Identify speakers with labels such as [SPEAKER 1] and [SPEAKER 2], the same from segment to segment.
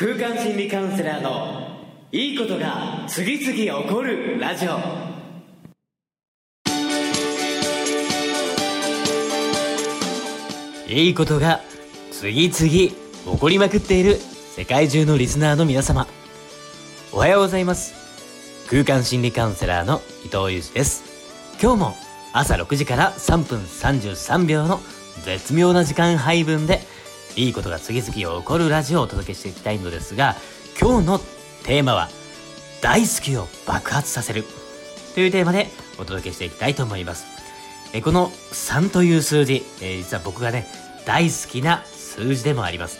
[SPEAKER 1] 空間心理カウンセラーのいいことが次々起こるラジオ。いいことが次々起こりまくっている世界中のリスナーの皆様。おはようございます。空間心理カウンセラーの伊藤裕二です。今日も朝6時から3分33秒の絶妙な時間配分でいいことが次々起こるラジオをお届けしていきたいのですが今日のテーマは大好きを爆発させる。というテーマでお届けしていきたいと思います。えこの3という数字、え、実は僕がね大好きな数字でもあります。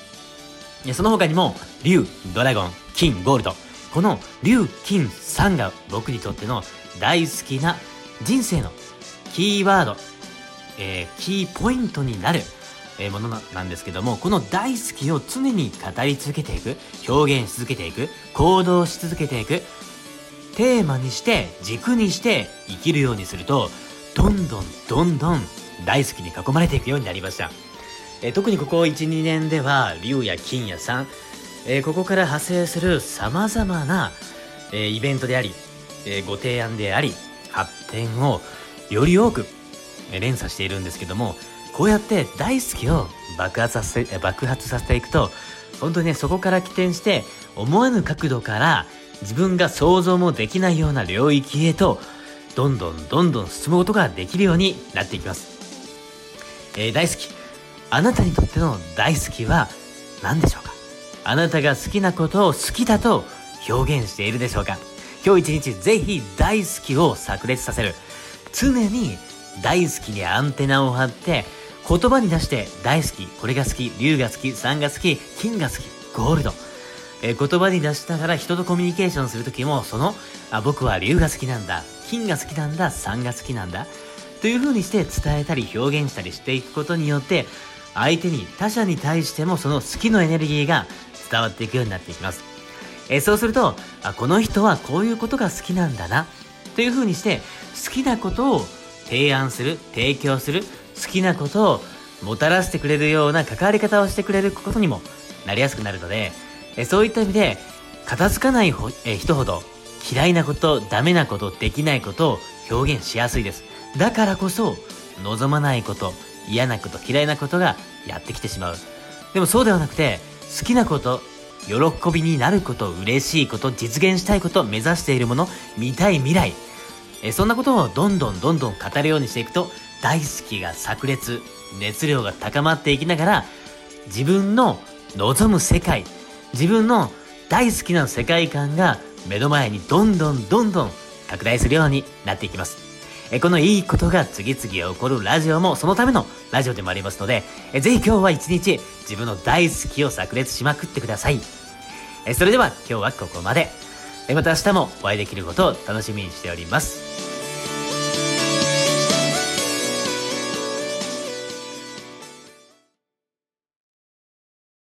[SPEAKER 1] その他にも竜ドラゴン金ゴールド。この竜金3が僕にとっての大好きな人生のキーワード、えー、キーポイントになるえものなんですけどもこの大好きを常に語り続けていく表現し続けていく行動し続けていくテーマにして軸にして生きるようにするとどんどんどんどん大好きに囲まれていくようになりました、え特にここ12年では竜や金や3、えここから派生するさまざまな、えイベントであり、えご提案であり発展をより多く連鎖しているんですけどもこうやって大好きを爆発させ爆発させていくと本当にねそこから起点して思わぬ角度から自分が想像もできないような領域へとどんどんどんどん進むことができるようになっていきます、えー、大好き。あなたにとっての大好きは何でしょうか？あなたが好きなことを好きだと表現しているでしょうか？今日一日ぜひ大好きを炸裂させる。常に大好きにアンテナを張って言葉に出して大好き、これが好き、竜が好き、3が好き、金が好き、ゴールド。えー、言葉に出しながら人とコミュニケーションするときも、その、あ、僕は竜が好きなんだ、金が好きなんだ、3が好きなんだ、という風にして伝えたり表現したりしていくことによって、相手に、他者に対してもその好きのエネルギーが伝わっていくようになっていきます。えー、そうすると、あ、この人はこういうことが好きなんだな、という風にして、好きなことを提案する、提供する、好きなことをもたらしてくれるような関わり方をしてくれることにもなりやすくなるので、えそういった意味で、片付かないほえ人ほど嫌いなこと、ダメなこと、できないことを表現しやすいです。だからこそ、望まないこと、嫌なこと、嫌いなことがやってきてしまう。でもそうではなくて、好きなこと、喜びになること、嬉しいこと、実現したいこと、目指しているもの、見たい未来。えそんなことをどんどんどんどん語るようにしていくと、大好きが炸裂、熱量が高まっていきながら、自分の望む世界、自分の大好きな世界観が目の前にどんどんどんどん拡大するようになっていきます。えこのいいことが次々起こるラジオもそのためのラジオでもありますので、えぜひ今日は一日自分の大好きを炸裂しまくってください。えそれでは今日はここまで。えまた明日もお会いできることを楽しみにしております。